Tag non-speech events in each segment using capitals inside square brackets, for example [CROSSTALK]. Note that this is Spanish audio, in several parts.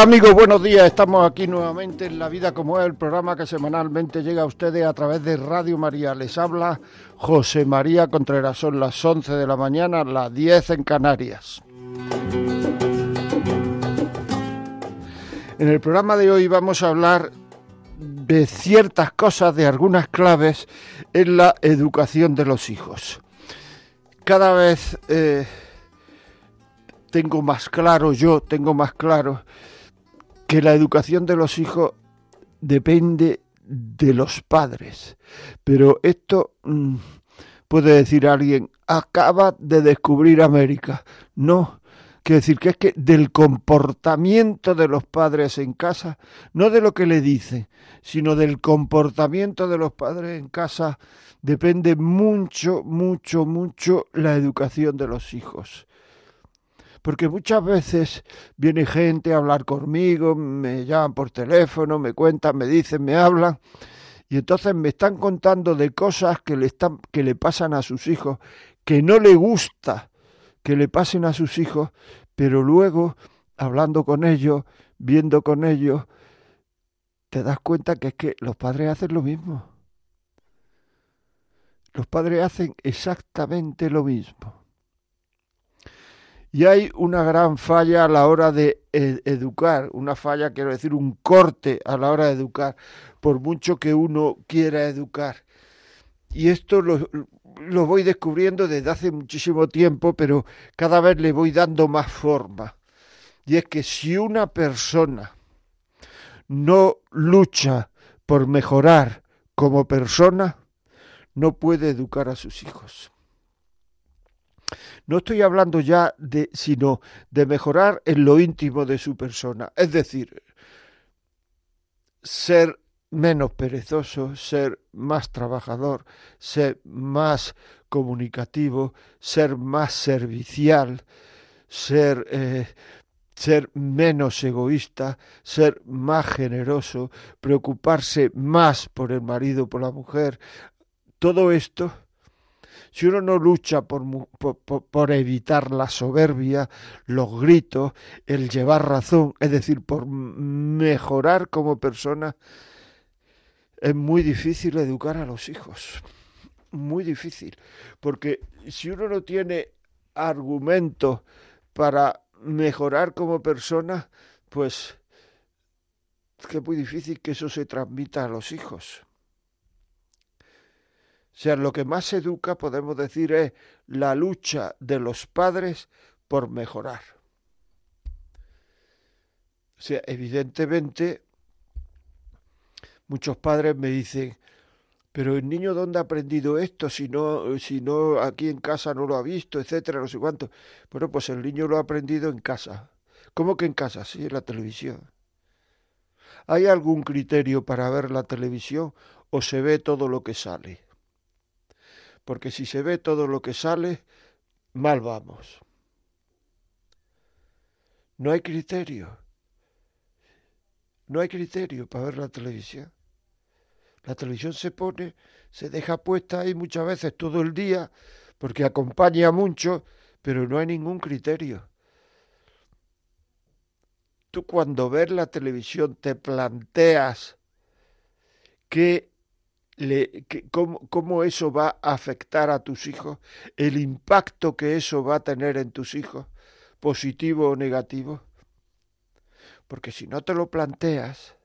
Hola amigos, buenos días. Estamos aquí nuevamente en La Vida como es, el programa que semanalmente llega a ustedes a través de Radio María. Les habla José María Contreras. Son las 11 de la mañana, las 10 en Canarias. En el programa de hoy vamos a hablar de ciertas cosas, de algunas claves en la educación de los hijos. Cada vez eh, tengo más claro, yo tengo más claro que la educación de los hijos depende de los padres. Pero esto mm, puede decir alguien, acaba de descubrir América. No, quiere decir que es que del comportamiento de los padres en casa, no de lo que le dicen, sino del comportamiento de los padres en casa, depende mucho, mucho, mucho la educación de los hijos porque muchas veces viene gente a hablar conmigo, me llaman por teléfono, me cuentan, me dicen, me hablan, y entonces me están contando de cosas que le, están, que le pasan a sus hijos, que no le gusta que le pasen a sus hijos, pero luego, hablando con ellos, viendo con ellos, te das cuenta que es que los padres hacen lo mismo. Los padres hacen exactamente lo mismo. Y hay una gran falla a la hora de educar, una falla, quiero decir, un corte a la hora de educar, por mucho que uno quiera educar. Y esto lo, lo voy descubriendo desde hace muchísimo tiempo, pero cada vez le voy dando más forma. Y es que si una persona no lucha por mejorar como persona, no puede educar a sus hijos. No estoy hablando ya de, sino de mejorar en lo íntimo de su persona. Es decir, ser menos perezoso, ser más trabajador, ser más comunicativo, ser más servicial, ser, eh, ser menos egoísta, ser más generoso, preocuparse más por el marido, por la mujer. Todo esto si uno no lucha por, por, evitar la soberbia, los gritos, el llevar razón, es decir, por mejorar como persona, es muy difícil educar a los hijos. Muy difícil. Porque si uno no tiene argumentos para mejorar como persona, pues es que es muy difícil que eso se transmita a los hijos. Sea, lo que más educa, podemos decir, es la lucha de los padres por mejorar. O sea, evidentemente, muchos padres me dicen, pero el niño dónde ha aprendido esto si no, si no aquí en casa no lo ha visto, etcétera, no sé cuánto. Bueno, pues el niño lo ha aprendido en casa. ¿Cómo que en casa? Sí, en la televisión. ¿Hay algún criterio para ver la televisión o se ve todo lo que sale? Porque si se ve todo lo que sale, mal vamos. No hay criterio. No hay criterio para ver la televisión. La televisión se pone, se deja puesta ahí muchas veces todo el día, porque acompaña mucho, pero no hay ningún criterio. Tú cuando ves la televisión te planteas cómo, eso va a afectar a tus hijos, el impacto que eso va a tener en tus hijos, positivo o negativo. Porque si no te lo planteas,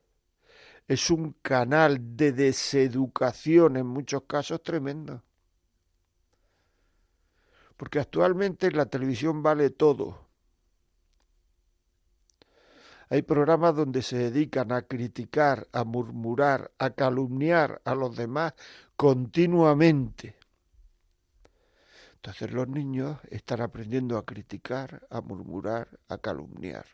es un canal de deseducación en muchos casos tremendo. Porque actualmente la televisión vale todo. Hay programas donde se dedican a criticar, a murmurar, a calumniar a los demás continuamente. Entonces los niños están aprendiendo a criticar, a murmurar, a calumniar.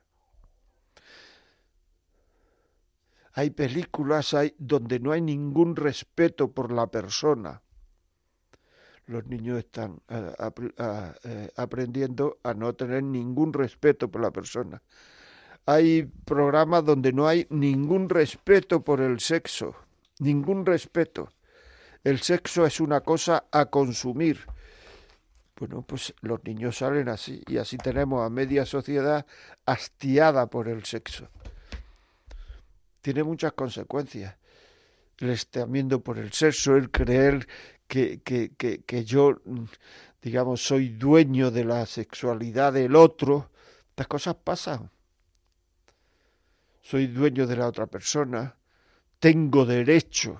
Hay películas hay, donde no hay ningún respeto por la persona. Los niños están eh, eh, aprendiendo a no tener ningún respeto por la persona. Hay programas donde no hay ningún respeto por el sexo, ningún respeto. El sexo es una cosa a consumir bueno, pues los niños salen así y así tenemos a media sociedad hastiada por el sexo. Tiene muchas consecuencias. El estamiento por el sexo, el creer que, que, que, que yo, digamos, soy dueño de la sexualidad del otro. Estas cosas pasan. Soy dueño de la otra persona. Tengo derecho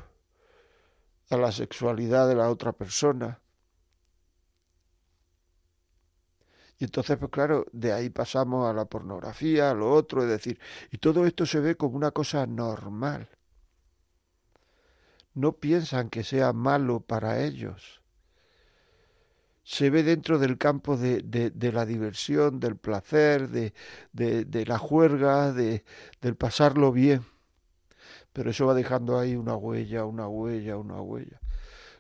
a la sexualidad de la otra persona Y entonces, pues claro, de ahí pasamos a la pornografía, a lo otro, es decir, y todo esto se ve como una cosa normal. No piensan que sea malo para ellos. Se ve dentro del campo de, de, la diversión, del placer, de, de la juerga, de, del pasarlo bien. Pero eso va dejando ahí una huella, una huella, una huella.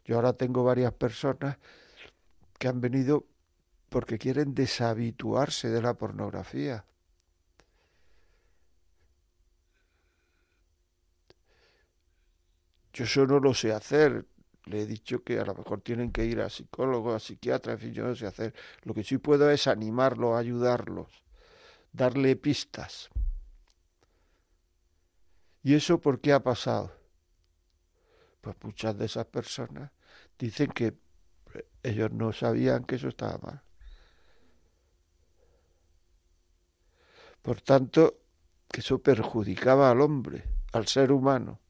Yo ahora tengo varias personas que han venido porque quieren deshabituarse de la pornografía. Yo eso no lo sé hacer. Le he dicho que a lo mejor tienen que ir a psicólogos, a psiquiatras, en fin, yo no sé hacer. Lo que sí puedo es animarlos, ayudarlos, darle pistas. ¿Y eso por qué ha pasado? Pues muchas de esas personas dicen que ellos no sabían que eso estaba mal. Por tanto, que eso perjudicaba al hombre, al ser humano.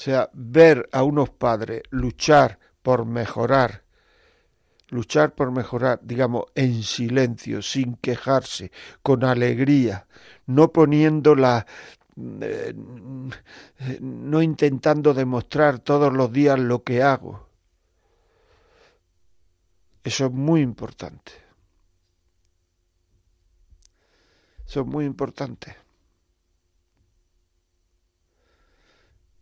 Sea, ver a unos padres luchar por mejorar, luchar por mejorar, digamos, en silencio, sin quejarse, con alegría, no poniendo la, eh, no intentando demostrar todos los días lo que hago, eso es muy importante. Eso es muy importante.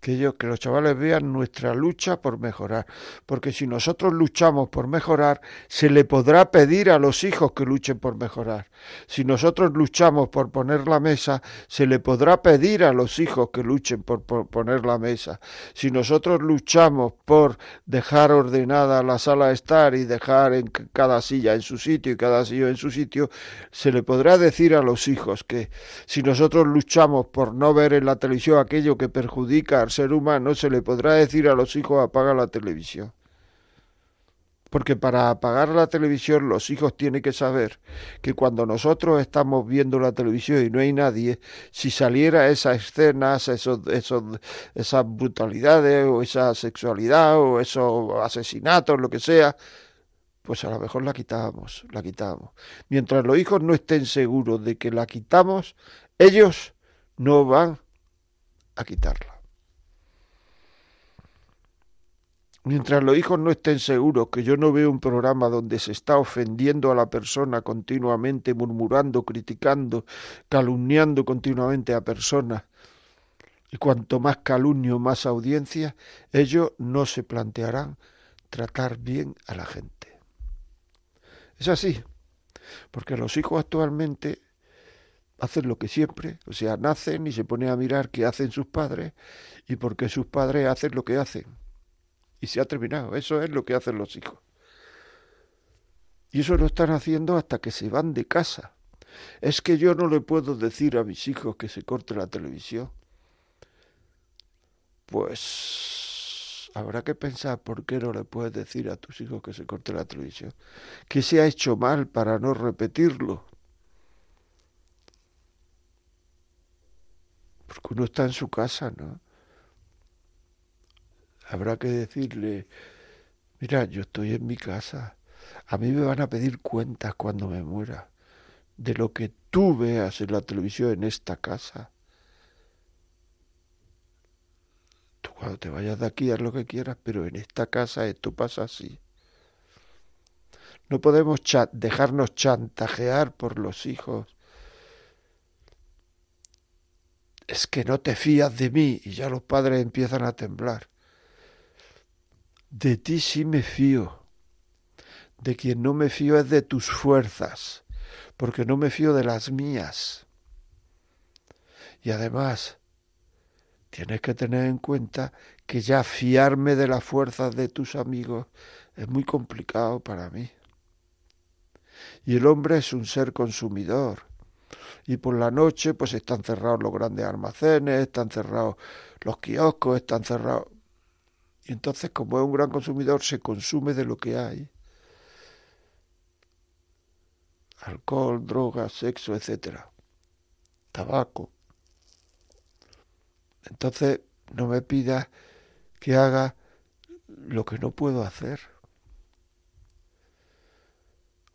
Que que los chavales vean nuestra lucha por mejorar, porque si nosotros luchamos por mejorar, se le podrá pedir a los hijos que luchen por mejorar. Si nosotros luchamos por poner la mesa, se le podrá pedir a los hijos que luchen por, poner la mesa. Si nosotros luchamos por dejar ordenada la sala de estar y dejar en cada silla en su sitio y cada silla en su sitio, se le podrá decir a los hijos que si nosotros luchamos por no ver en la televisión aquello que perjudica al ser humano, se le podrá decir a los hijos apaga la televisión. Porque para apagar la televisión los hijos tienen que saber que cuando nosotros estamos viendo la televisión y no hay nadie, si saliera esas escenas, esos, esos, esas brutalidades o esa sexualidad o esos asesinatos, lo que sea, pues a lo mejor la quitábamos, la quitábamos. Mientras los hijos no estén seguros de que la quitamos, ellos no van a quitarla. Mientras los hijos no estén seguros que yo no veo un programa donde se está ofendiendo a la persona continuamente, murmurando, criticando, calumniando continuamente a personas, y cuanto más calumnio, más audiencia, ellos no se plantearán tratar bien a la gente. Es así, porque los hijos actualmente hacen lo que siempre, o sea, nacen y se ponen a mirar qué hacen sus padres y porque sus padres hacen lo que hacen y se ha terminado. Eso es lo que hacen los hijos. Y eso lo están haciendo hasta que se van de casa. Es que yo no le puedo decir a mis hijos que se corte la televisión. Pues habrá que pensar por qué no le puedes decir a tus hijos que se corte la televisión. ¿Qué se ha hecho mal para no repetirlo? Porque uno está en su casa, ¿no? Habrá que decirle, mira, yo estoy en mi casa, a mí me van a pedir cuentas cuando me muera de lo que tú veas en la televisión en esta casa. Tú cuando te vayas de aquí haz lo que quieras, pero en esta casa esto pasa así. No podemos dejarnos chantajear por los hijos. Es que no te fías de mí y ya los padres empiezan a temblar. De ti sí me fío. De quien no me fío es de tus fuerzas porque no me fío de las mías. Y además, tienes que tener en cuenta que ya fiarme de las fuerzas de tus amigos es muy complicado para mí. Y el hombre es un ser consumidor. Y por la noche pues están cerrados los grandes almacenes, están cerrados los kioscos, están cerrados. Y entonces como es un gran consumidor se consume de lo que hay alcohol, drogas, sexo, etcétera, tabaco. Entonces no me pidas que haga lo que no puedo hacer.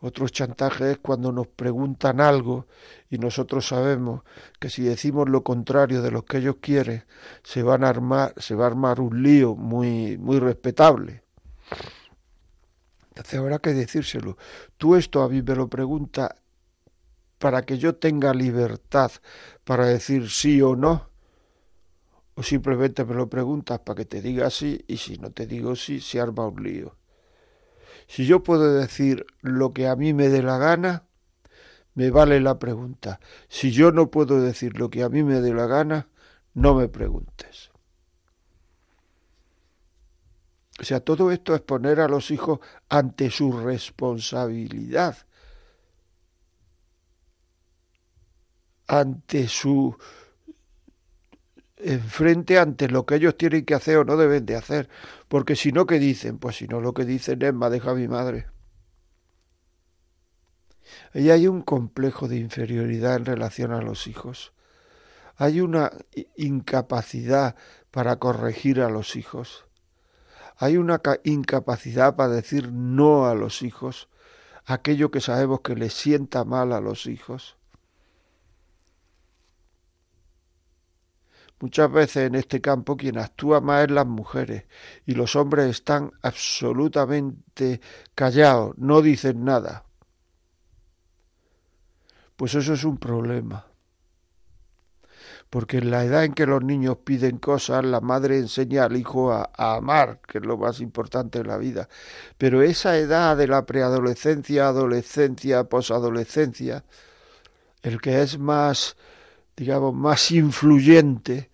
Otro chantaje es cuando nos preguntan algo y nosotros sabemos que si decimos lo contrario de lo que ellos quieren, se van a armar, se va a armar un lío muy, muy respetable. Entonces habrá que decírselo. Tú esto a mí me lo pregunta para que yo tenga libertad para decir sí o no. O simplemente me lo preguntas para que te diga sí y si no te digo sí, se arma un lío. Si yo puedo decir lo que a mí me dé la gana, me vale la pregunta. Si yo no puedo decir lo que a mí me dé la gana, no me preguntes. O sea, todo esto es poner a los hijos ante su responsabilidad, ante su enfrente ante lo que ellos tienen que hacer o no deben de hacer, porque si no, ¿qué dicen? Pues si no, lo que dicen es, me deja mi madre. Y hay un complejo de inferioridad en relación a los hijos. Hay una incapacidad para corregir a los hijos. Hay una incapacidad para decir no a los hijos, aquello que sabemos que les sienta mal a los hijos. Muchas veces en este campo quien actúa más es las mujeres y los hombres están absolutamente callados, no dicen nada. Pues eso es un problema porque en la edad en que los niños piden cosas, la madre enseña al hijo a, amar, que es lo más importante en la vida. Pero esa edad de la preadolescencia, adolescencia, posadolescencia, el que es más, digamos, más influyente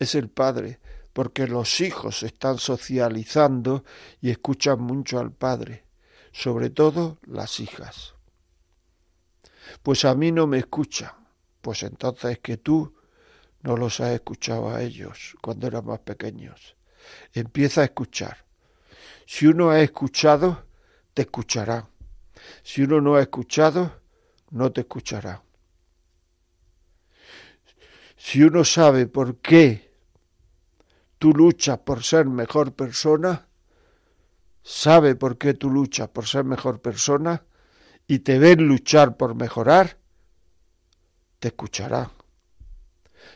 es el padre, porque los hijos están socializando y escuchan mucho al padre, sobre todo las hijas. Pues a mí no me escuchan pues entonces que tú no los has escuchado a ellos cuando eran más pequeños. Empieza a escuchar. Si uno ha escuchado, te escuchará. Si uno no ha escuchado, no te escuchará. Si uno sabe por qué tú luchas por ser mejor persona, sabe por qué tú luchas por ser mejor persona y te ven luchar por mejorar, te escuchará.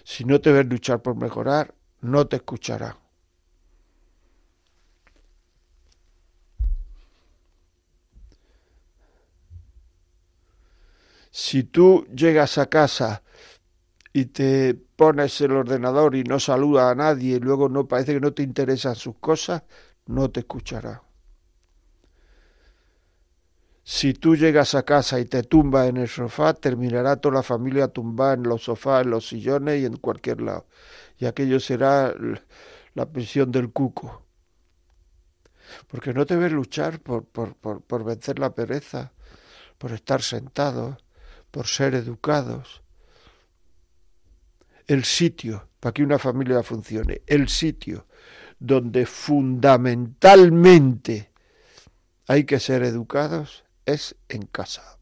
Si no te ves luchar por mejorar, no te escuchará. Si tú llegas a casa y te pones el ordenador y no saluda a nadie y luego no parece que no te interesan sus cosas, no te escuchará. Si tú llegas a casa y te tumbas en el sofá, terminará toda la familia tumbada en los sofás, en los sillones y en cualquier lado. Y aquello será la prisión del cuco. Porque no te ves luchar por, por, por, por vencer la pereza, por estar sentados, por ser educados. El sitio para que una familia funcione, el sitio donde fundamentalmente hay que ser educados es en casa.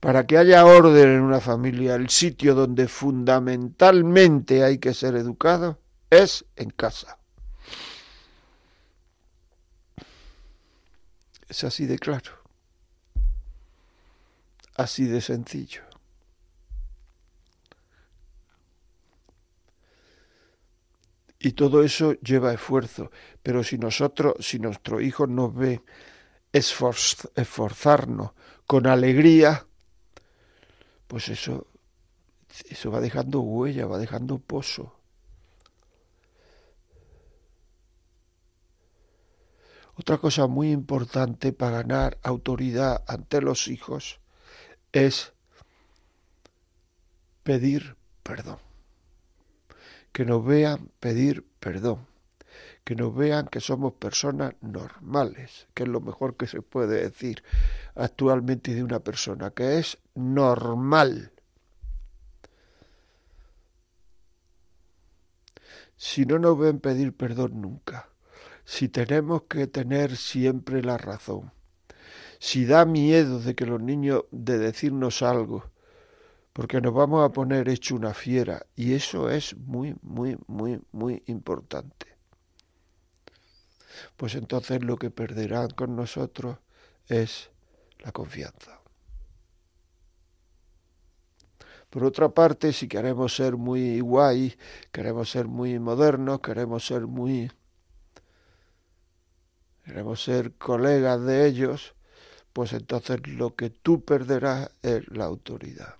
Para que haya orden en una familia, el sitio donde fundamentalmente hay que ser educado es en casa. Es así de claro, así de sencillo. Y todo eso lleva esfuerzo. Pero si nosotros, si nuestro hijo nos ve esforzarnos con alegría, pues eso, eso va dejando huella, va dejando pozo. Otra cosa muy importante para ganar autoridad ante los hijos es pedir perdón que nos vean pedir perdón, que nos vean que somos personas normales, que es lo mejor que se puede decir actualmente de una persona, que es normal. Si no nos ven pedir perdón nunca, si tenemos que tener siempre la razón, si da miedo de que los niños de decirnos algo, porque nos vamos a poner hecho una fiera y eso es muy, muy, muy, muy importante. Pues entonces lo que perderán con nosotros es la confianza. Por otra parte, si queremos ser muy guay, queremos ser muy modernos, queremos ser muy... queremos ser colegas de ellos, pues entonces lo que tú perderás es la autoridad.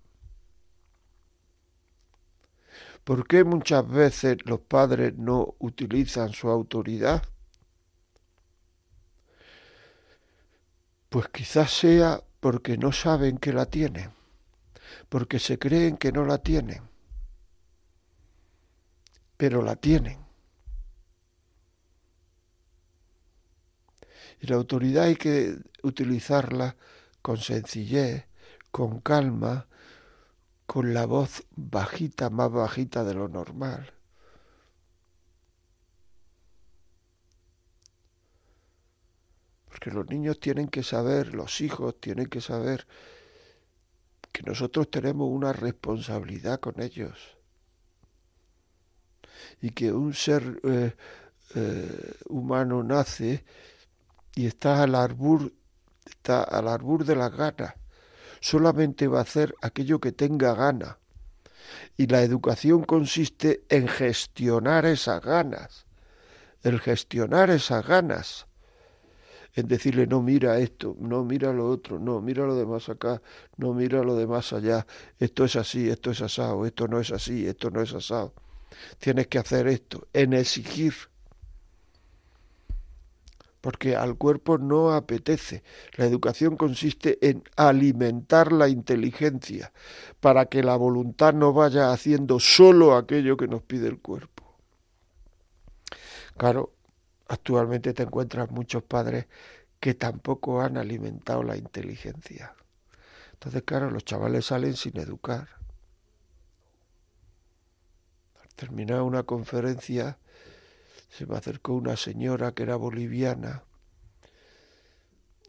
¿Por qué muchas veces los padres no utilizan su autoridad? Pues quizás sea porque no saben que la tienen, porque se creen que no la tienen, pero la tienen. Y la autoridad hay que utilizarla con sencillez, con calma, con la voz bajita, más bajita de lo normal. Porque los niños tienen que saber, los hijos tienen que saber que nosotros tenemos una responsabilidad con ellos. Y que un ser eh, eh, humano nace y está al arbur, está al arbur de las ganas solamente va a hacer aquello que tenga gana. Y la educación consiste en gestionar esas ganas, el gestionar esas ganas, en decirle no mira esto, no mira lo otro, no mira lo demás acá, no mira lo demás allá, esto es así, esto es asado, esto no es así, esto no es asado. Tienes que hacer esto, en exigir porque al cuerpo no apetece. La educación consiste en alimentar la inteligencia para que la voluntad no vaya haciendo solo aquello que nos pide el cuerpo. Claro, actualmente te encuentras muchos padres que tampoco han alimentado la inteligencia. Entonces, claro, los chavales salen sin educar. Al terminar una conferencia, se me acercó una señora que era boliviana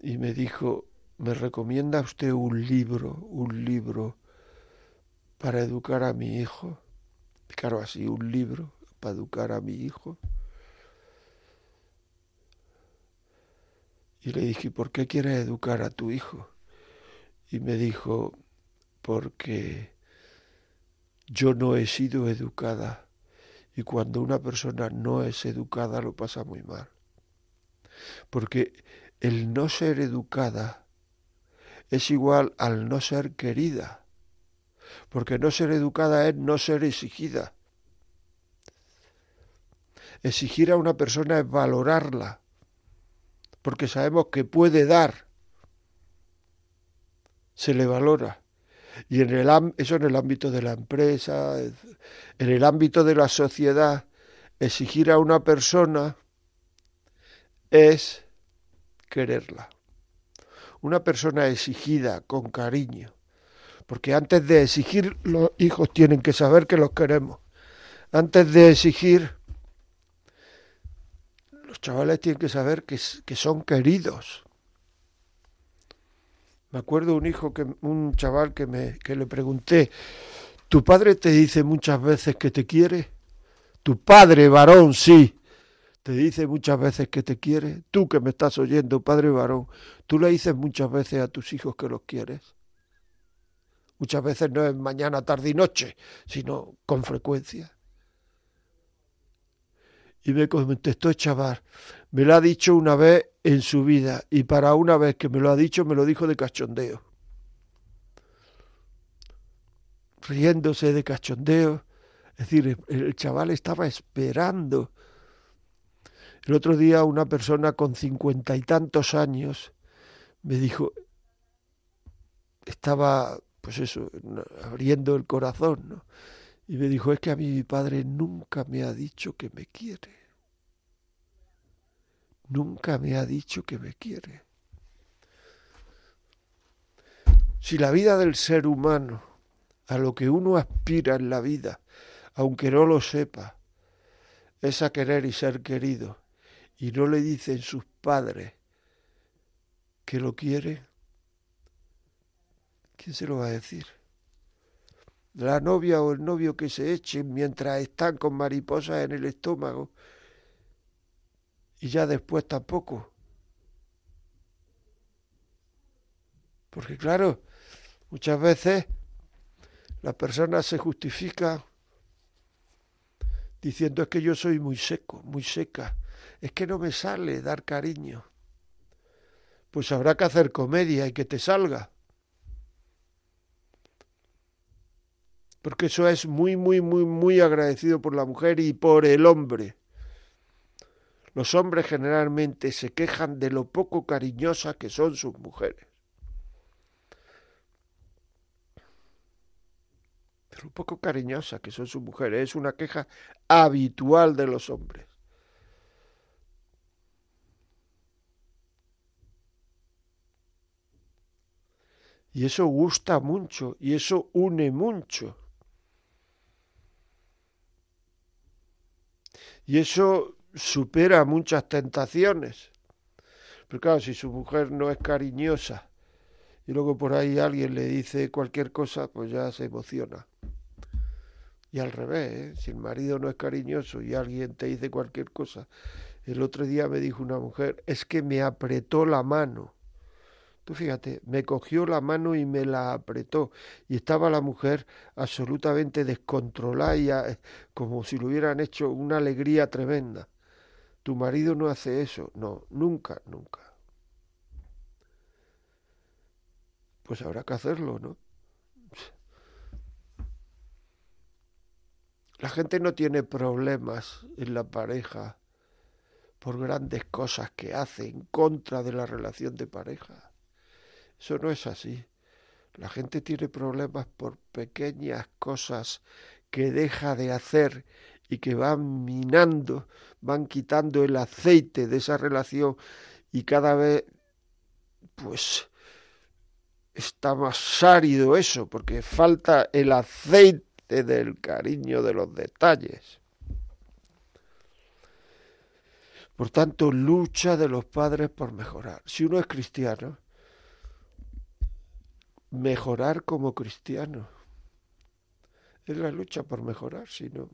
y me dijo, ¿me recomienda usted un libro, un libro para educar a mi hijo? Claro, así, un libro para educar a mi hijo. Y le dije, ¿por qué quieres educar a tu hijo? Y me dijo, porque yo no he sido educada y cuando una persona no es educada lo pasa muy mal. Porque el no ser educada es igual al no ser querida. Porque no ser educada es no ser exigida. Exigir a una persona es valorarla, porque sabemos que puede dar. Se le valora. Y en el, eso en el ámbito de la empresa, en el ámbito de la sociedad, exigir a una persona es quererla. Una persona exigida con cariño Porque antes de exigir, los hijos tienen que saber que los queremos. Antes de exigir, los chavales tienen que saber que, que son queridos. Me acuerdo un hijo que un chaval que me que le pregunté, ¿tu padre te dice muchas veces que te quiere? Tu padre varón, sí. Te dice muchas veces que te quiere. Tú que me estás oyendo, padre varón, tú le dices muchas veces a tus hijos que los quieres. Muchas veces no es mañana, tarde y noche, sino con frecuencia. Y me contestó el chaval, me lo ha dicho una vez en su vida y para una vez que me lo ha dicho me lo dijo de cachondeo. Riéndose de cachondeo. Es decir, el chaval estaba esperando el otro día una persona con cincuenta y tantos años me dijo, estaba, pues eso, abriendo el corazón, ¿no? Y me dijo, es que a mí mi padre nunca me ha dicho que me quiere. Nunca me ha dicho que me quiere. Si la vida del ser humano, a lo que uno aspira en la vida, aunque no lo sepa, es a querer y ser querido, y no le dicen sus padres que lo quiere, ¿quién se lo va a decir? La novia o el novio que se echen mientras están con mariposas en el estómago y ya después tampoco. Porque claro, muchas veces la persona se justifica diciendo es que yo soy muy seco, muy seca, es que no me sale dar cariño. Pues habrá que hacer comedia y que te salga. Porque eso es muy, muy, muy, muy agradecido por la mujer y por el hombre. Los hombres generalmente se quejan de lo poco cariñosas que son sus mujeres. De lo poco cariñosas que son sus mujeres. Es una queja habitual de los hombres. Y eso gusta mucho y eso une mucho. Y eso supera muchas tentaciones. Pero claro, si su mujer no es cariñosa y luego por ahí alguien le dice cualquier cosa, pues ya se emociona. Y al revés, ¿eh? si el marido no es cariñoso y alguien te dice cualquier cosa. El otro día me dijo una mujer, es que me apretó la mano. Tú fíjate, me cogió la mano y me la apretó. Y estaba la mujer absolutamente descontrolada, y eh, como si le hubieran hecho una alegría tremenda. Tu marido no hace eso. No, nunca, nunca. Pues habrá que hacerlo, ¿no? La gente no tiene problemas en la pareja por grandes cosas que hace en contra de la relación de pareja. Eso no es así. La gente tiene problemas por pequeñas cosas que deja de hacer y que van minando, van quitando el aceite de esa relación y cada vez pues está más árido eso, porque falta el aceite del cariño de los detalles. Por tanto, lucha de los padres por mejorar. Si uno es cristiano, mejorar como cristiano. Es la lucha por mejorar, sino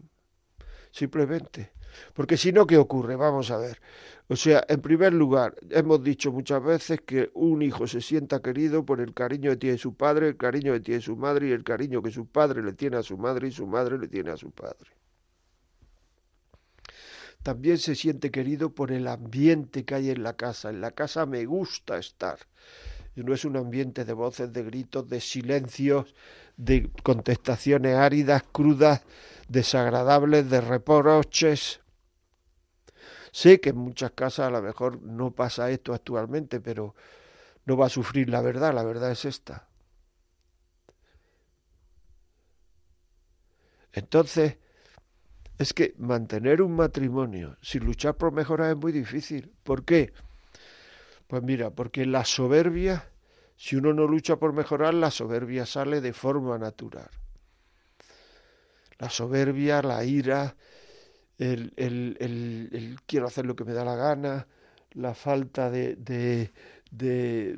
simplemente. Porque si no, ¿qué ocurre? Vamos a ver. O sea, en primer lugar, hemos dicho muchas veces que un hijo se sienta querido por el cariño que tiene su padre, el cariño que tiene su madre y el cariño que su padre le tiene a su madre y su madre le tiene a su padre. También se siente querido por el ambiente que hay en la casa. En la casa me gusta estar no es un ambiente de voces, de gritos, de silencios, de contestaciones áridas, crudas, desagradables, de reproches. Sé que en muchas casas a lo mejor no pasa esto actualmente, pero no va a sufrir la verdad, la verdad es esta. Entonces, es que mantener un matrimonio sin luchar por mejorar es muy difícil. ¿Por qué? Pues mira, porque la soberbia Si uno no lucha por mejorar, la soberbia sale de forma natural. La soberbia, la ira, el, el, el, quiero hacer lo que me da la gana, la falta de, de, de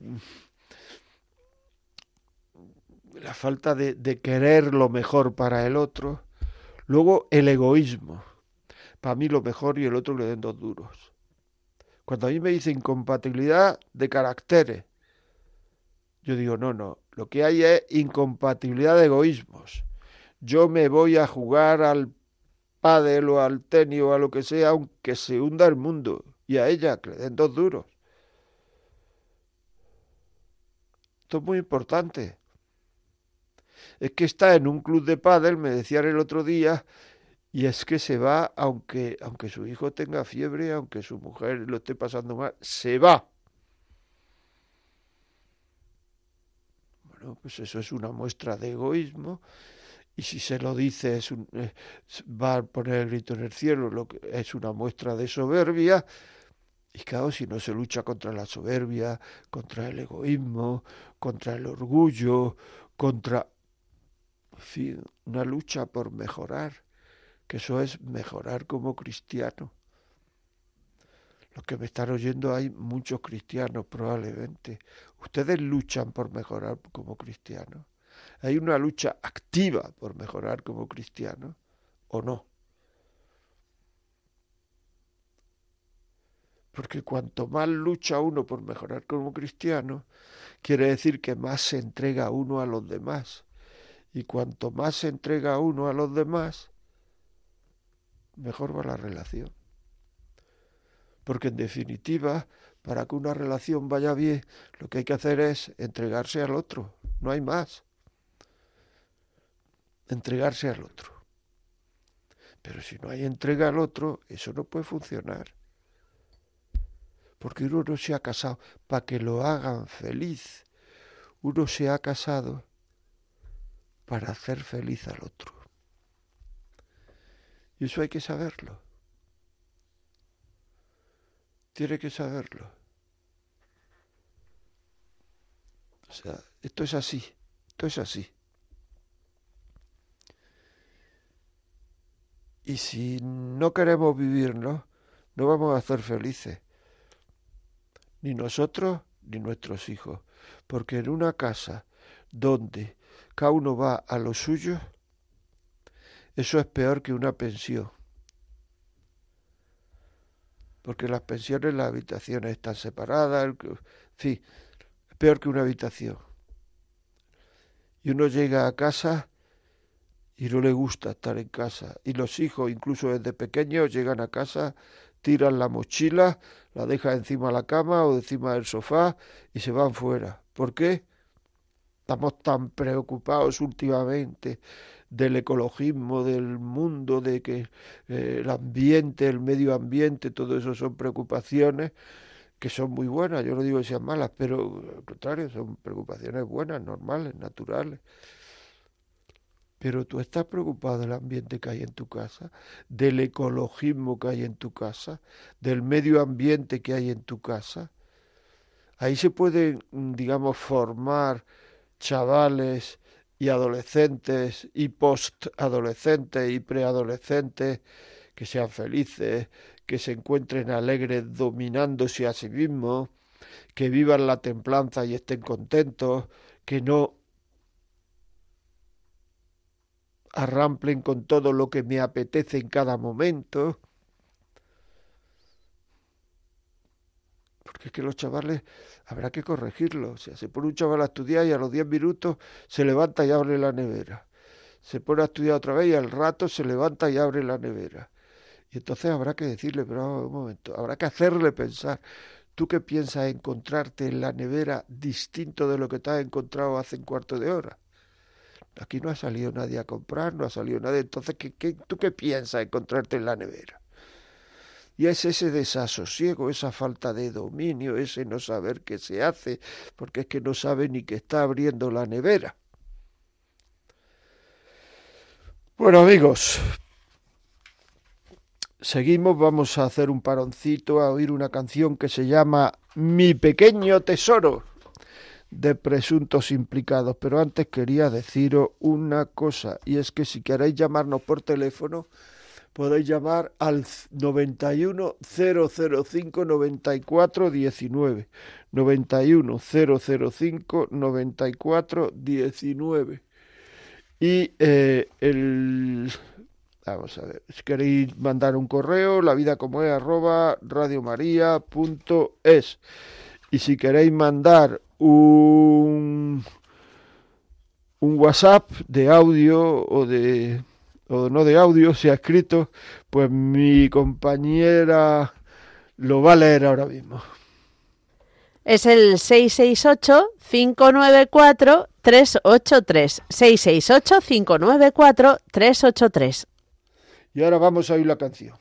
la falta de, de, querer lo mejor para el otro. Luego el egoísmo. Para mí lo mejor y el otro le den dos duros. Cuando a mí me dice incompatibilidad de caracteres, yo digo, no, no, lo que hay es incompatibilidad de egoísmos. Yo me voy a jugar al pádel o al tenis o a lo que sea, aunque se hunda el mundo, y a ella que le den dos duros. Esto es muy importante. Es que está en un club de pádel, me decían el otro día, y es que se va aunque aunque su hijo tenga fiebre, aunque su mujer lo esté pasando mal, se va. Bueno, pues eso es una muestra de egoísmo y si se lo dice es un, eh, va a poner el grito en el cielo, lo que es una muestra de soberbia. Y claro, si no se lucha contra la soberbia, contra el egoísmo, contra el orgullo, contra, en fin, una lucha por mejorar, que eso es mejorar como cristiano. Los que me están oyendo hay muchos cristianos probablemente. Ustedes luchan por mejorar como cristianos. Hay una lucha activa por mejorar como cristiano o no. Porque cuanto más lucha uno por mejorar como cristiano, quiere decir que más se entrega uno a los demás. Y cuanto más se entrega uno a los demás, mejor va la relación. Porque en definitiva, para que una relación vaya bien, lo que hay que hacer es entregarse al otro, no hay más entregarse al otro. Pero si no hay entrega al otro, eso no puede funcionar. Porque uno no se ha casado para que lo hagan feliz. Uno se ha casado para hacer feliz al otro. Y eso hay que saberlo. Tiene que saberlo. O sea, esto es así, esto es así. Y si no queremos vivirlo, no vamos a ser felices. Ni nosotros ni nuestros hijos. Porque en una casa donde cada uno va a lo suyo, eso es peor que una pensión. Porque las pensiones, las habitaciones están separadas, en fin, es peor que una habitación. Y uno llega a casa y no le gusta estar en casa. Y los hijos, incluso desde pequeños, llegan a casa, tiran la mochila, la dejan encima de la cama o encima del sofá y se van fuera. ¿Por qué? Estamos tan preocupados últimamente del ecologismo, del mundo, de que eh, el ambiente, el medio ambiente, todo eso son preocupaciones que son muy buenas. Yo no digo que sean malas, pero al contrario, son preocupaciones buenas, normales, naturales. Pero tú estás preocupado del ambiente que hay en tu casa, del ecologismo que hay en tu casa, del medio ambiente que hay en tu casa. Ahí se pueden, mm, digamos, formar chavales y adolescentes y postadolescentes y preadolescentes que sean felices, que se encuentren alegres dominándose a sí mismos, que vivan la templanza y estén contentos, que no arramplen con todo lo que me apetece en cada momento. Porque es que los chavales habrá que corregirlos. O sea, se pone un chaval a estudiar y a los 10 minutos se levanta y abre la nevera. Se pone a estudiar otra vez y al rato se levanta y abre la nevera. Y entonces habrá que decirle, pero un momento, habrá que hacerle pensar. ¿Tú qué piensas encontrarte en la nevera distinto de lo que te has encontrado hace un cuarto de hora? Aquí no ha salido nadie a comprar, no ha salido nadie. Entonces, ¿qué, qué, tú qué piensas encontrarte en la nevera? Y es ese desasosiego, esa falta de dominio, ese no saber qué se hace, porque es que no sabe ni que está abriendo la nevera. Bueno amigos, seguimos, vamos a hacer un paroncito a oír una canción que se llama Mi pequeño tesoro de presuntos implicados. Pero antes quería deciros una cosa, y es que si queréis llamarnos por teléfono, podéis llamar al 91 005 94 19. 91 005 94 19. Y eh, el Vamos a ver, si queréis mandar un correo, la vida como es arroba radiomaria.es. Y si queréis mandar un, un WhatsApp de audio o de o no de audio, si ha escrito, pues mi compañera lo va a leer ahora mismo. Es el 668-594-383. 668-594-383. Y ahora vamos a oír la canción.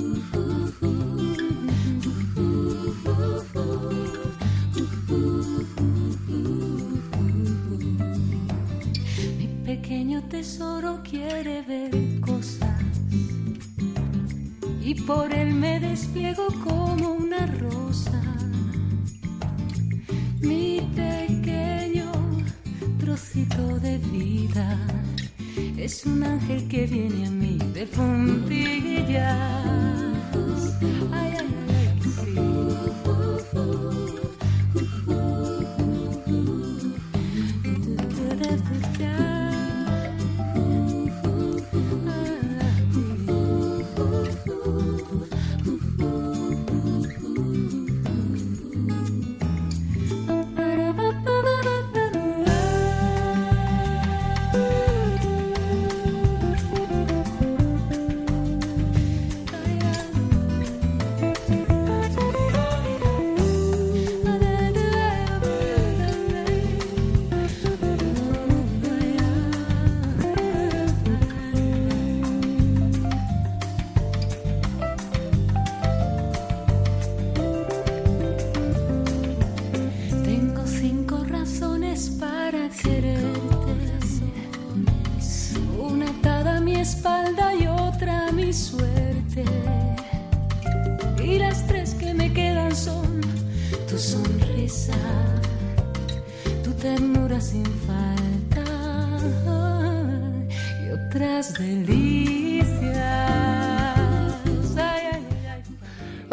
Tesoro quiere ver cosas. Y por él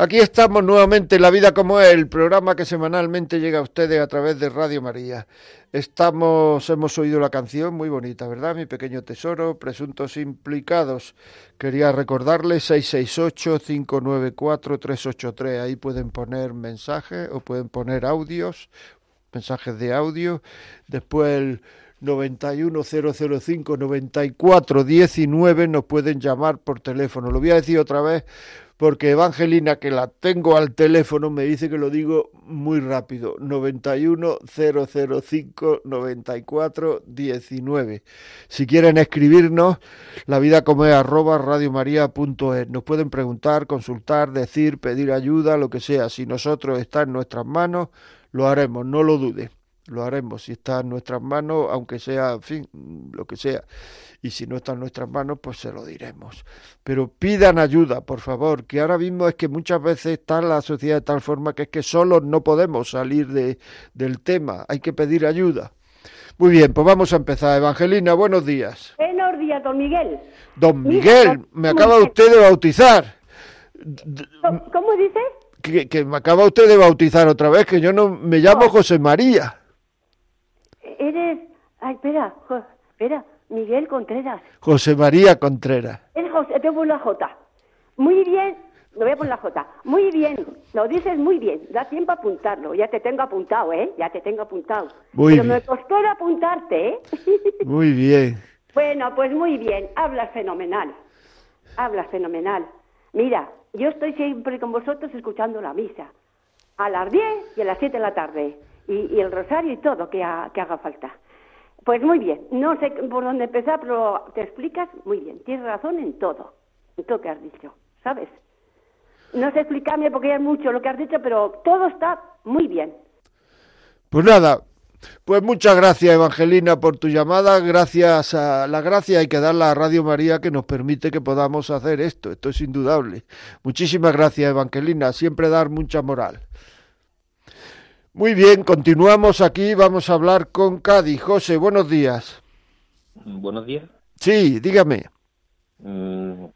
Aquí estamos nuevamente en La Vida como es, el programa que semanalmente llega a ustedes a través de Radio María. Estamos, hemos oído la canción, muy bonita, ¿verdad? Mi pequeño tesoro, presuntos implicados. Quería recordarles 668-594-383. Ahí pueden poner mensajes o pueden poner audios, mensajes de audio. Después el 91005-9419 nos pueden llamar por teléfono. Lo voy a decir otra vez porque Evangelina, que la tengo al teléfono, me dice que lo digo muy rápido. 910059419. Si quieren escribirnos, la vida como es arroba radiomaria.es. Nos pueden preguntar, consultar, decir, pedir ayuda, lo que sea. Si nosotros está en nuestras manos, lo haremos, no lo dude. Lo haremos si está en nuestras manos, aunque sea, en fin, lo que sea. Y si no está en nuestras manos, pues se lo diremos. Pero pidan ayuda, por favor, que ahora mismo es que muchas veces está la sociedad de tal forma que es que solos no podemos salir de, del tema. Hay que pedir ayuda. Muy bien, pues vamos a empezar. Evangelina, buenos días. Buenos días, don Miguel. Don Miguel, me acaba usted de bautizar. D- ¿Cómo- ¿Cómo dice? Que, que me acaba usted de bautizar otra vez, que yo no me llamo José María. Eres. Ay, espera, jo- espera. Miguel Contreras. José María Contreras. Es José, tengo una J. Muy bien. Lo voy a poner la J. Muy bien, lo dices muy bien. Da tiempo a apuntarlo. Ya te tengo apuntado, ¿eh? Ya te tengo apuntado. Muy Pero bien. me costó apuntarte, ¿eh? [LAUGHS] Muy bien. bueno, pues muy bien. Hablas fenomenal. Hablas fenomenal. Mira, yo estoy siempre con vosotros escuchando la misa. A las 10 y a las 7 de la tarde. Y, el rosario y todo que, ha- que haga falta. Pues muy bien. No sé por dónde empezar, pero te explicas muy bien. Tienes razón en todo. En todo que has dicho. ¿Sabes? No sé explicarme porque es mucho lo que has dicho, pero todo está muy bien. Pues nada, pues muchas gracias Evangelina por tu llamada, gracias a la gracia hay que darla a Radio María que nos permite que podamos hacer esto, esto es indudable. Muchísimas gracias Evangelina, siempre dar mucha moral. Muy bien, continuamos aquí, vamos a hablar con Cádiz. José, buenos días. Buenos días. Sí, dígame. Mm,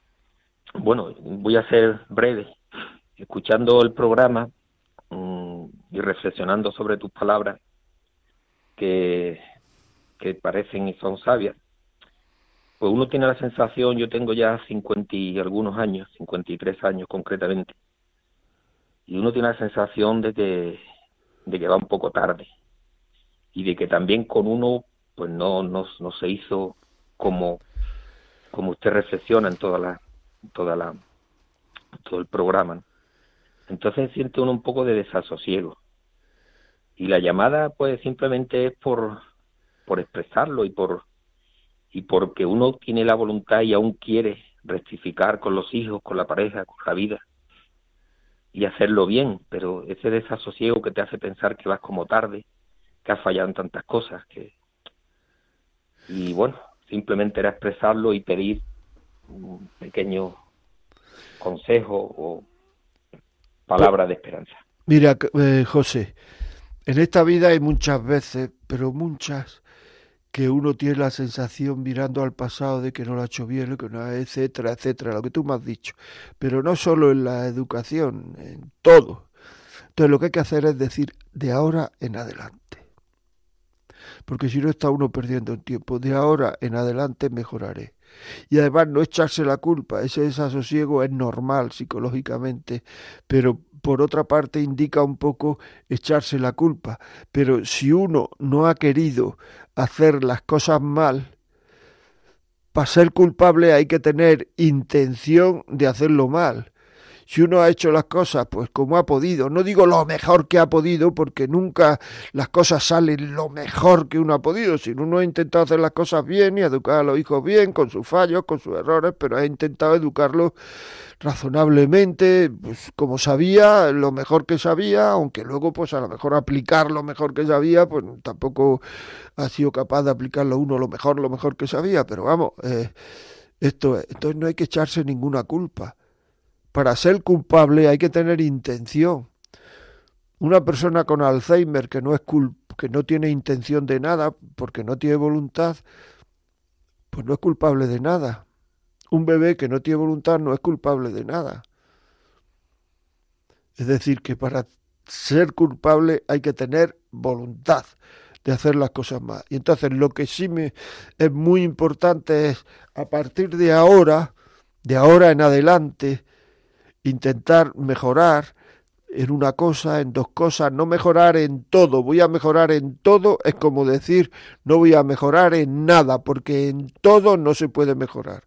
Bueno, voy a ser breve. Escuchando el programa mm, y reflexionando sobre tus palabras, que, que parecen y son sabias, pues uno tiene la sensación, yo tengo ya 50 y algunos años, 53 años concretamente, y uno tiene la sensación de que, de que va un poco tarde y de que también con uno pues no, no, no se hizo como, como usted reflexiona en toda la, toda la, todo el programa. Entonces siente uno un poco de desasosiego. Y la llamada pues simplemente es por, por expresarlo y por y porque uno tiene la voluntad y aún quiere rectificar con los hijos, con la pareja, con la vida y hacerlo bien, pero ese desasosiego que te hace pensar que vas como tarde, que has fallado en tantas cosas, que y bueno, simplemente era expresarlo y pedir un pequeño consejo o palabra de esperanza. Mira, eh, José, en esta vida hay muchas veces, pero muchas, que uno tiene la sensación mirando al pasado de que no lo ha hecho bien, que no, etcétera, etcétera, lo que tú me has dicho. Pero no solo en la educación, en todo. Entonces lo que hay que hacer es decir de ahora en adelante. Porque si no está uno perdiendo el tiempo. De ahora en adelante mejoraré. Y además no echarse la culpa. Ese desasosiego es normal psicológicamente, pero por otra parte indica un poco echarse la culpa. Pero si uno no ha querido hacer las cosas mal, para ser culpable hay que tener intención de hacerlo mal. Si uno ha hecho las cosas pues como ha podido, no digo lo mejor que ha podido porque nunca las cosas salen lo mejor que uno ha podido, sino uno ha intentado hacer las cosas bien y educar a los hijos bien, con sus fallos, con sus errores, pero ha intentado educarlos razonablemente, pues como sabía, lo mejor que sabía, aunque luego pues a lo mejor aplicar lo mejor que sabía, pues tampoco ha sido capaz de aplicarlo uno lo mejor, lo mejor que sabía, pero vamos, eh, esto es, entonces no hay que echarse ninguna culpa. Para ser culpable hay que tener intención. Una persona con Alzheimer que no es que no tiene intención de nada, porque no tiene voluntad, pues no es culpable de nada. Un bebé que no tiene voluntad no es culpable de nada. Es decir, que para ser culpable hay que tener voluntad de hacer las cosas más. Y entonces lo que sí me es muy importante es a partir de ahora, de ahora en adelante, intentar mejorar en una cosa, en dos cosas, no mejorar en todo, voy a mejorar en todo, es como decir, no voy a mejorar en nada, porque en todo no se puede mejorar.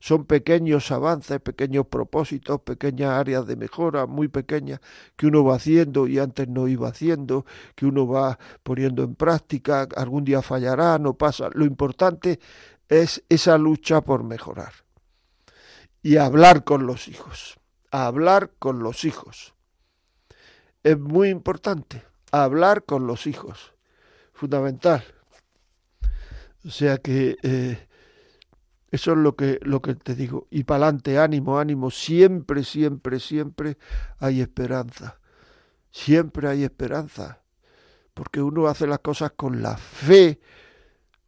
Son pequeños avances, pequeños propósitos, pequeñas áreas de mejora, muy pequeñas, que uno va haciendo y antes no iba haciendo, que uno va poniendo en práctica, algún día fallará, no pasa. Lo importante es esa lucha por mejorar. Y hablar con los hijos, hablar con los hijos es muy importante hablar con los hijos, fundamental. O sea que eh, eso es lo que, lo que te digo. Y para adelante, ánimo, ánimo, siempre, siempre, siempre hay esperanza. Siempre hay esperanza. Porque uno hace las cosas con la fe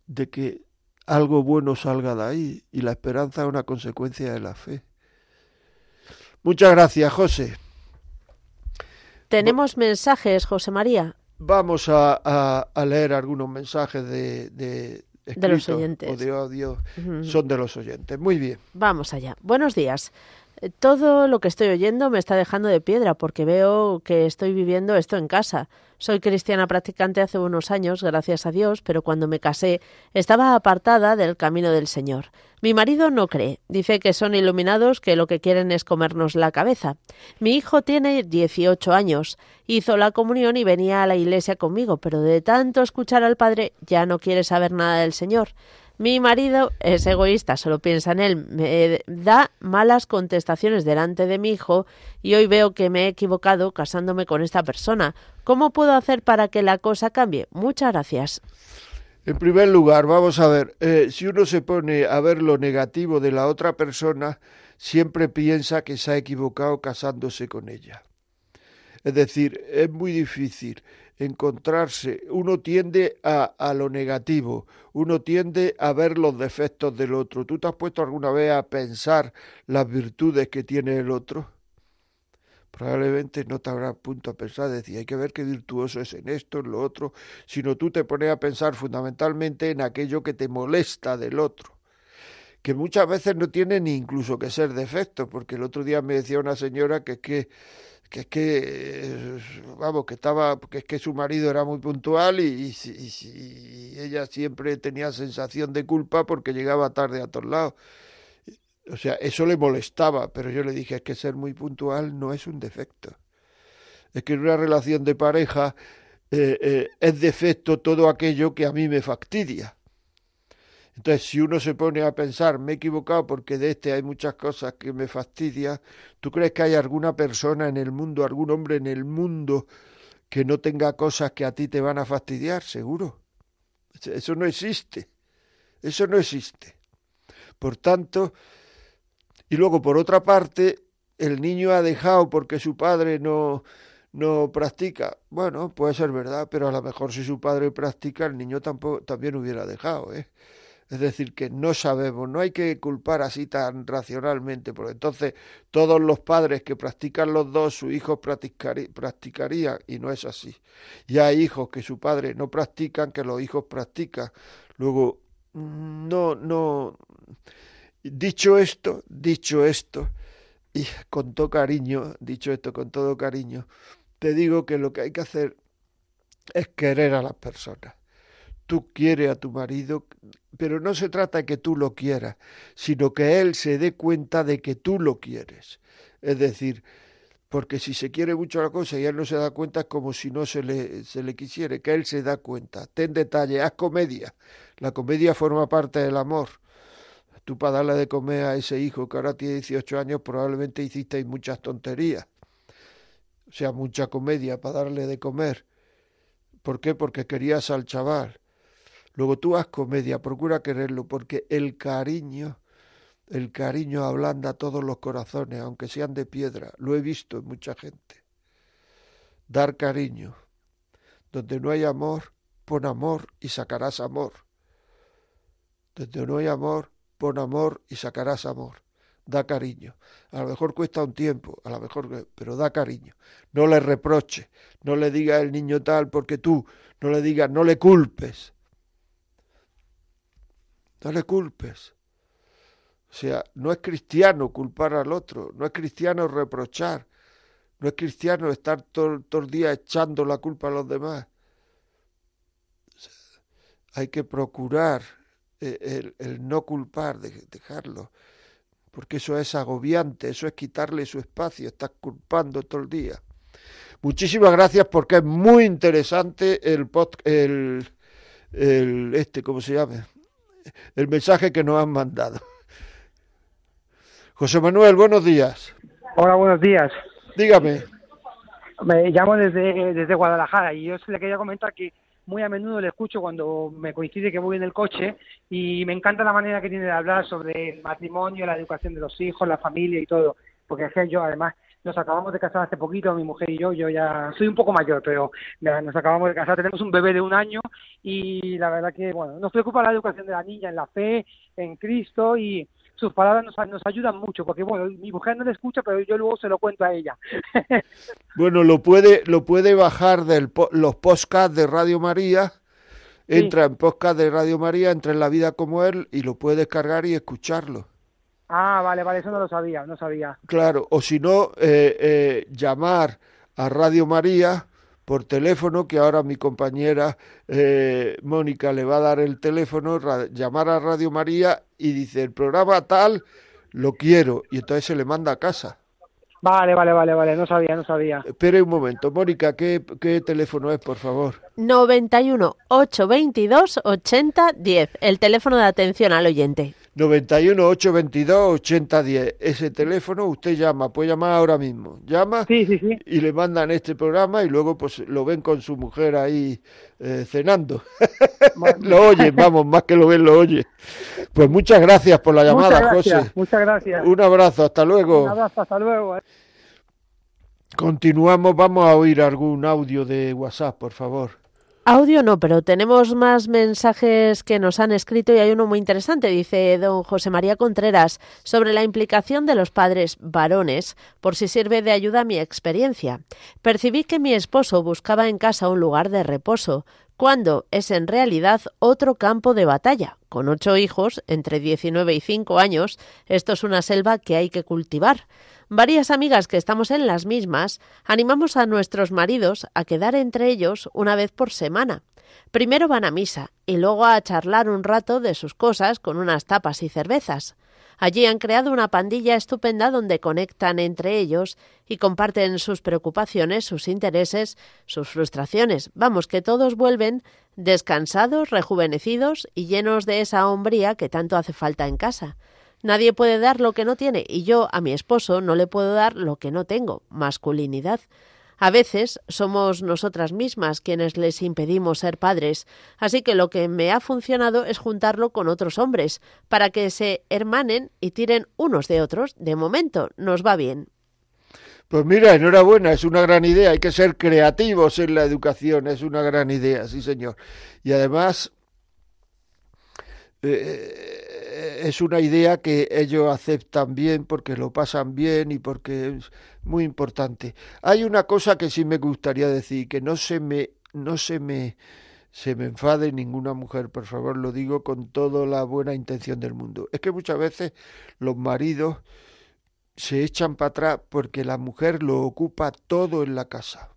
de que algo bueno salga de ahí. Y la esperanza es una consecuencia de la fe. Muchas gracias, José. Tenemos mensajes, José María. Vamos a, a, a leer algunos mensajes de, de, de los oyentes. o de audio. Ujú. Son de los oyentes. Muy bien. Vamos allá. Buenos días. Todo lo que estoy oyendo me está dejando de piedra porque veo que estoy viviendo esto en casa. Soy cristiana practicante hace unos años, gracias a Dios, pero cuando me casé estaba apartada del camino del Señor. Mi marido no cree, dice que son iluminados que lo que quieren es comernos la cabeza. Mi hijo tiene 18 años, hizo la comunión y venía a la iglesia conmigo, pero de tanto escuchar al Padre ya no quiere saber nada del Señor. Mi marido es egoísta, solo piensa en él, me da malas contestaciones delante de mi hijo y hoy veo que me he equivocado casándome con esta persona. ¿Cómo puedo hacer para que la cosa cambie? Muchas gracias. En primer lugar, vamos a ver, eh, si uno se pone a ver lo negativo de la otra persona, siempre piensa que se ha equivocado casándose con ella. Es decir, es muy difícil encontrarse, uno tiende a, a, lo negativo, uno tiende a ver los defectos del otro. ¿Tú te has puesto alguna vez a pensar las virtudes que tiene el otro? Probablemente no te habrá punto a pensar, decir, hay que ver qué virtuoso es en esto, en lo otro, sino tú te pones a pensar fundamentalmente en aquello que te molesta del otro que muchas veces no tiene ni incluso que ser defecto, porque el otro día me decía una señora que es que que es que vamos que estaba que es que su marido era muy puntual y, ella siempre tenía sensación de culpa porque llegaba tarde a todos lados. O sea eso le molestaba pero yo le dije es que ser muy puntual no es un defecto. Es que en una relación de pareja eh, eh, es defecto todo aquello que a mí me fastidia entonces, si uno se pone a pensar, me he equivocado porque de este hay muchas cosas que me fastidia, ¿tú crees que hay alguna persona en el mundo, algún hombre en el mundo que no tenga cosas que a ti te van a fastidiar? Seguro. Eso no existe. Eso no existe. Por tanto, y luego por otra parte, el niño ha dejado porque su padre no, no practica. Bueno, puede ser verdad, pero a lo mejor si su padre practica, el niño tampoco, también hubiera dejado, ¿eh? Es decir, que no sabemos, no hay que culpar así tan racionalmente, porque entonces todos los padres que practican los dos, sus hijos practicarían, y no es así. Y hay hijos que su padre no practican, que los hijos practican. Luego, no, no. Dicho esto, dicho esto, y con todo cariño, dicho esto con todo cariño, te digo que lo que hay que hacer es querer a las personas tú quieres a tu marido, pero no se trata que tú lo quieras, sino que él se dé cuenta de que tú lo quieres. Es decir, porque si se quiere mucho la cosa y él no se da cuenta es como si no se le, se le quisiera, que él se da cuenta. Ten detalle, haz comedia. La comedia forma parte del amor. Tú para darle de comer a ese hijo que ahora tiene 18 años probablemente hiciste muchas tonterías. O sea, mucha comedia para darle de comer. ¿Por qué? Porque querías al chaval. Luego tú haz comedia, procura quererlo, porque el cariño, el cariño ablanda todos los corazones, aunque sean de piedra. Lo he visto en mucha gente. Dar cariño. Donde no hay amor, pon amor y sacarás amor. Donde no hay amor, pon amor y sacarás amor. Da cariño. A lo mejor cuesta un tiempo, a lo mejor, pero da cariño. No le reproche, no le diga el niño tal porque tú, no le digas, no le culpes no le culpes. O sea, no es cristiano culpar al otro, no es cristiano reprochar, no es cristiano estar todo, el día echando la culpa a los demás. hay que procurar eh, el, no culpar, dejarlo, porque eso es agobiante, eso es quitarle su espacio, estás culpando todo el día. Muchísimas gracias porque es muy interesante el, el, el este, ¿cómo se llama? El mensaje que nos han mandado. José Manuel, buenos días. Hola, buenos días. Dígame. Me llamo desde, desde Guadalajara y yo le quería comentar que muy a menudo le escucho cuando me coincide que voy en el coche y me encanta la manera que tiene de hablar sobre el matrimonio, la educación de los hijos, la familia y todo, porque es que yo además nos acabamos de casar hace poquito, mi mujer y yo, yo ya soy un poco mayor, pero nos acabamos de casar, tenemos un bebé de un año y la verdad que, bueno, nos preocupa la educación de la niña en la fe, en Cristo y sus palabras nos, nos ayudan mucho, porque bueno, mi mujer no le escucha, pero yo luego se lo cuento a ella. [LAUGHS] bueno, lo puede, lo puede bajar de los podcasts de Radio María, entra en podcast de Radio María, entra en La Vida como Él y lo puede descargar y escucharlo. Ah, vale, vale, eso no lo sabía, no sabía. Claro, o si no, eh, eh, llamar a Radio María por teléfono, que ahora mi compañera eh, Mónica le va a dar el teléfono, llamar a Radio María y dice, el programa tal, lo quiero, y entonces se le manda a casa. Vale, vale, vale, vale, no sabía, no sabía. Espere un momento, Mónica, ¿qué, qué teléfono es, por favor? 91 822 8010, el teléfono de atención al oyente. 91 822 8010. Ese teléfono usted llama, puede llamar ahora mismo. Llama y le mandan este programa y luego pues lo ven con su mujer ahí eh, cenando. [LAUGHS] lo oyen, vamos, más que lo ven, lo oye. Pues muchas gracias por la llamada, José. Muchas gracias. Un abrazo, hasta luego. Un abrazo, hasta luego. Eh. Continuamos, vamos a oír algún audio de WhatsApp, por favor. Audio no, pero tenemos más mensajes que nos han escrito y hay uno muy interesante, dice don José María Contreras, sobre la implicación de los padres varones, por si sirve de ayuda a mi experiencia. Percibí que mi esposo buscaba en casa un lugar de reposo, cuando es en realidad otro campo de batalla. Con ocho hijos, entre 19 y 5 años, esto es una selva que hay que cultivar. Varias amigas que estamos en las mismas animamos a nuestros maridos a quedar entre ellos una vez por semana. Primero van a misa y luego a charlar un rato de sus cosas con unas tapas y cervezas. Allí han creado una pandilla estupenda donde conectan entre ellos y comparten sus preocupaciones, sus intereses, sus frustraciones. Vamos, que todos vuelven descansados, rejuvenecidos y llenos de esa hombría que tanto hace falta en casa. Nadie puede dar lo que no tiene y yo a mi esposo no le puedo dar lo que no tengo, masculinidad. A veces somos nosotras mismas quienes les impedimos ser padres, así que lo que me ha funcionado es juntarlo con otros hombres, para que se hermanen y tiren unos de otros. De momento nos va bien. Pues mira, enhorabuena, es una gran idea, hay que ser creativos en la educación, es una gran idea, sí señor. Y además, eh, es una idea que ellos aceptan bien porque lo pasan bien y porque es muy importante. Hay una cosa que sí me gustaría decir, que no se me, no se me, se me enfade ninguna mujer, por favor, lo digo con toda la buena intención del mundo. Es que muchas veces los maridos se echan para atrás porque la mujer lo ocupa todo en la casa,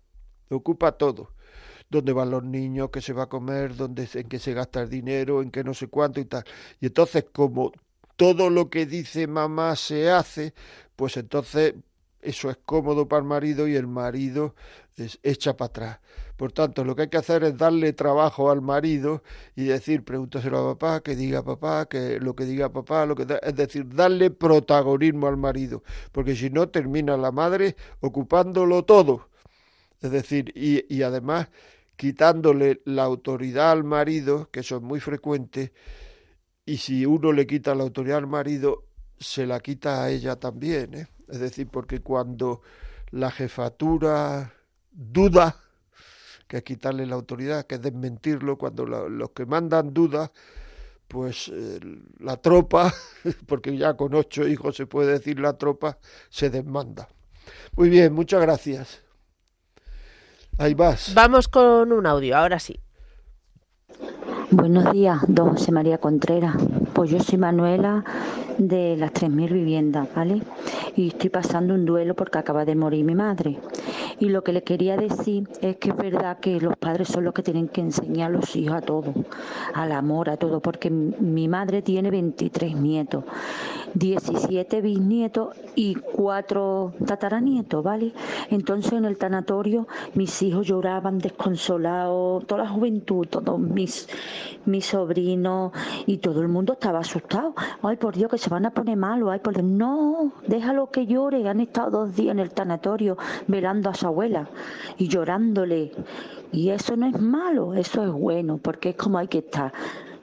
lo ocupa todo dónde van los niños, qué se va a comer, dónde, en qué se gasta el dinero, en qué no sé cuánto y tal. Y entonces, como todo lo que dice mamá se hace, pues entonces eso es cómodo para el marido y el marido es, echa para atrás. Por tanto, lo que hay que hacer es darle trabajo al marido y decir, pregúntaselo a papá, que diga papá, que lo que diga papá, lo que es decir, darle protagonismo al marido, porque si no termina la madre ocupándolo todo. Es decir, y además quitándole la autoridad al marido, que es muy frecuente, y si uno le quita la autoridad al marido, se la quita a ella también. ¿eh? Es decir, porque cuando la jefatura duda, que es quitarle la autoridad, que es desmentirlo, cuando los que mandan duda, pues eh, la tropa, [LAUGHS] porque ya con ocho hijos se puede decir la tropa, se desmanda. Muy bien, muchas gracias. Ahí vas. Vamos con un audio, ahora sí. Buenos días, don José María Contreras. Pues yo soy Manuela de las 3.000 viviendas, ¿vale? Y estoy pasando un duelo porque acaba de morir mi madre. Y lo que le quería decir es que es verdad que los padres son los que tienen que enseñar a los hijos a todo, al amor, a todo, porque mi madre tiene 23 nietos, 17 bisnietos y 4 tataranietos, ¿vale? Entonces en el tanatorio mis hijos lloraban desconsolados, toda la juventud, todos mis, mis sobrinos y todo el mundo estaba asustado. Ay, por Dios, que se van a poner malos. Ay, por. No, déjalo que llore. Han estado dos días en el tanatorio velando a su abuela y llorándole. Y eso no es malo, eso es bueno, porque es como hay que estar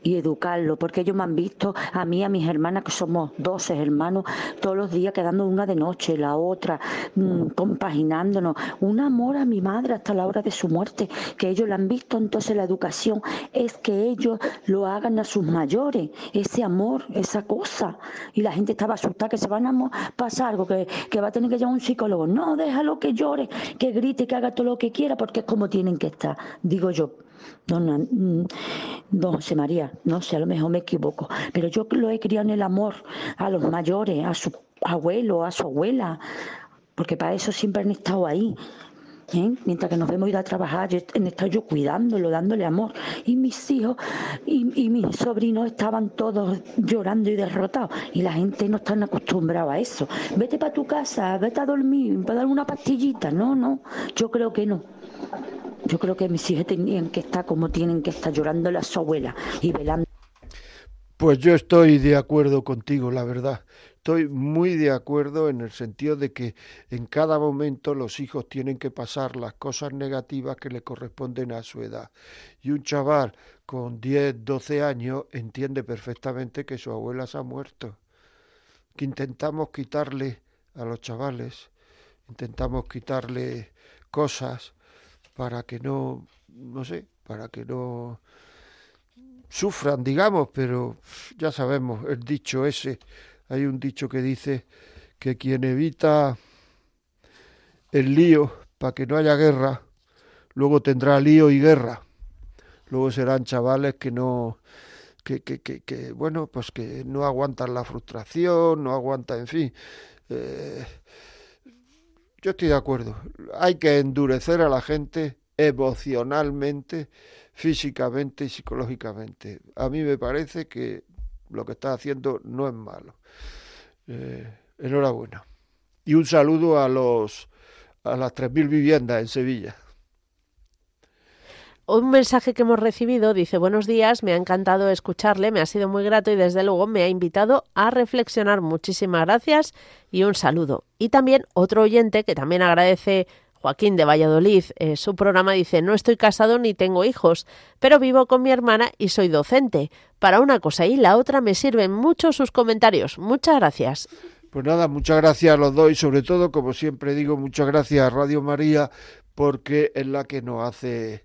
y educarlo, porque ellos me han visto, a mí, a mis hermanas, que somos 12 hermanos, todos los días quedando una de noche, la otra, mm, compaginándonos. Un amor a mi madre hasta la hora de su muerte, que ellos la han visto, entonces la educación es que ellos lo hagan a sus mayores, ese amor, esa cosa. Y la gente estaba asustada que se van a pasar algo, que, que va a tener que llamar un psicólogo. No, déjalo que llore, que grite, que haga todo lo que quiera, porque es como tienen que estar, digo yo. Don, mm, José María, no sé, a lo mejor me equivoco, pero yo lo he criado en el amor a los mayores, a su abuelo, a su abuela, porque para eso siempre han estado ahí. ¿eh? Mientras que nos vemos ir a trabajar, yo he estado yo cuidándolo, dándole amor. Y mis hijos y, mis sobrinos estaban todos llorando y derrotados. Y la gente no está acostumbrada a eso. Vete para tu casa, vete a dormir, para dar una pastillita. No, no, yo creo que no. Yo creo que mis hijos tenían que estar como tienen que estar llorando a su abuela y velando. Pues yo estoy de acuerdo contigo, la verdad. Estoy muy de acuerdo en el sentido de que en cada momento los hijos tienen que pasar las cosas negativas que le corresponden a su edad. Y un chaval con 10, 12 años entiende perfectamente que su abuela se ha muerto. Que intentamos quitarle a los chavales, intentamos quitarle cosas para que no, no sé, para que no sufran, digamos, pero ya sabemos el dicho ese hay un dicho que dice que quien evita el lío para que no haya guerra, luego tendrá lío y guerra. Luego serán chavales que no, que, que, que, bueno, pues que no aguantan la frustración, no aguantan, en fin. Eh, yo estoy de acuerdo. Hay que endurecer a la gente emocionalmente, físicamente y psicológicamente. A mí me parece que lo que está haciendo no es malo. Eh, enhorabuena. Y un saludo a los a las 3.000 viviendas en Sevilla. Un mensaje que hemos recibido dice buenos días, me ha encantado escucharle, me ha sido muy grato y desde luego me ha invitado a reflexionar. Muchísimas gracias y un saludo. Y también otro oyente que también agradece Joaquín de Valladolid, eh, su programa dice, no estoy casado ni tengo hijos, pero vivo con mi hermana y soy docente. Para una cosa y la otra me sirven mucho sus comentarios. Muchas gracias. Pues nada, muchas gracias a los dos y sobre todo, como siempre digo, muchas gracias a Radio María porque es la que nos hace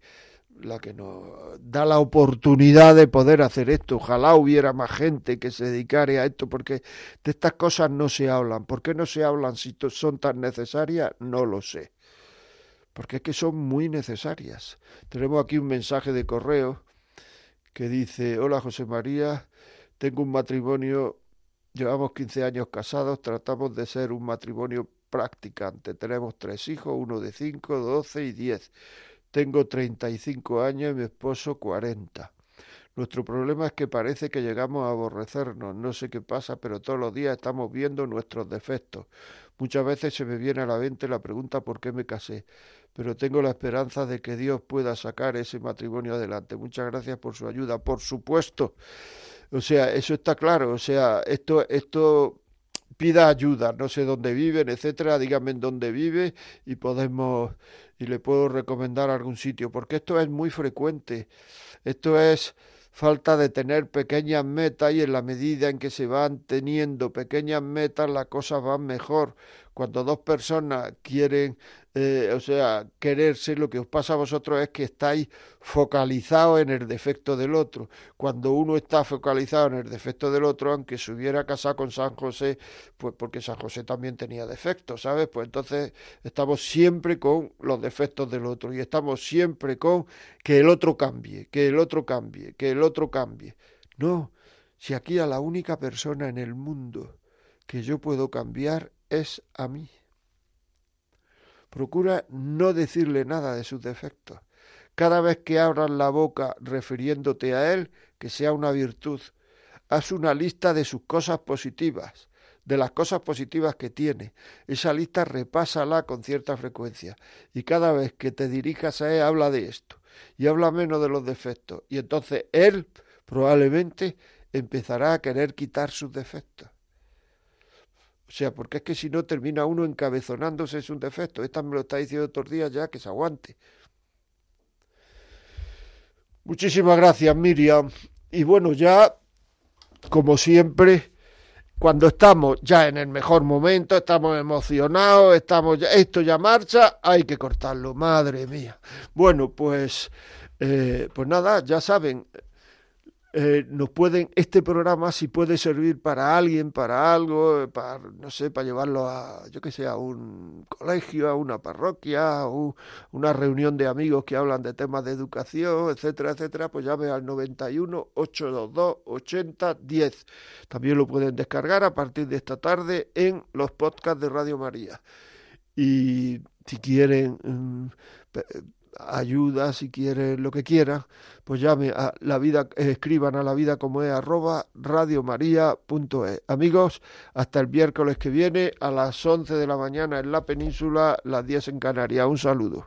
la que nos da la oportunidad de poder hacer esto. Ojalá hubiera más gente que se dedicara a esto, porque de estas cosas no se hablan. ¿Por qué no se hablan si son tan necesarias? No lo sé porque es que son muy necesarias. Tenemos aquí un mensaje de correo que dice, hola José María, tengo un matrimonio, llevamos 15 años casados, tratamos de ser un matrimonio practicante. Tenemos tres hijos, uno de 5, 12 y 10. Tengo 35 años y mi esposo 40. Nuestro problema es que parece que llegamos a aborrecernos. No sé qué pasa, pero todos los días estamos viendo nuestros defectos. Muchas veces se me viene a la mente la pregunta por qué me casé pero tengo la esperanza de que Dios pueda sacar ese matrimonio adelante. Muchas gracias por su ayuda, por supuesto. O sea, eso está claro, o sea, esto esto pida ayuda, no sé dónde viven, etcétera, díganme en dónde vive y podemos y le puedo recomendar algún sitio, porque esto es muy frecuente. Esto es falta de tener pequeñas metas y en la medida en que se van teniendo pequeñas metas las cosas van mejor. Cuando dos personas quieren eh, o sea, quererse, lo que os pasa a vosotros es que estáis focalizados en el defecto del otro. Cuando uno está focalizado en el defecto del otro, aunque se hubiera casado con San José, pues porque San José también tenía defectos, ¿sabes? Pues entonces estamos siempre con los defectos del otro y estamos siempre con que el otro cambie, que el otro cambie, que el otro cambie. No, si aquí a la única persona en el mundo que yo puedo cambiar es a mí. Procura no decirle nada de sus defectos. Cada vez que abras la boca refiriéndote a él, que sea una virtud. Haz una lista de sus cosas positivas, de las cosas positivas que tiene. Esa lista repásala con cierta frecuencia. Y cada vez que te dirijas a él, habla de esto. Y habla menos de los defectos. Y entonces él probablemente empezará a querer quitar sus defectos. O sea, porque es que si no termina uno encabezonándose es un defecto. Esta me lo está diciendo otros días ya, que se aguante. Muchísimas gracias, Miriam. Y bueno, ya, como siempre, cuando estamos ya en el mejor momento, estamos emocionados, estamos ya, esto ya marcha, hay que cortarlo, madre mía. Bueno, pues, eh, pues nada, ya saben, eh, nos pueden, este programa si puede servir para alguien, para algo, para, no sé, para llevarlo a, yo que sé, a un colegio, a una parroquia, a una reunión de amigos que hablan de temas de educación, etcétera, etcétera, pues llame al 91 822 80 10. También lo pueden descargar a partir de esta tarde en los podcasts de Radio María. Y si quieren mm, ayuda, si quieren lo que quieran, pues llame a la vida, escriban a la vida como es arroba radiomaria.es. Amigos, hasta el miércoles que viene a las 11 de la mañana en la península, las 10 en Canarias. Un saludo.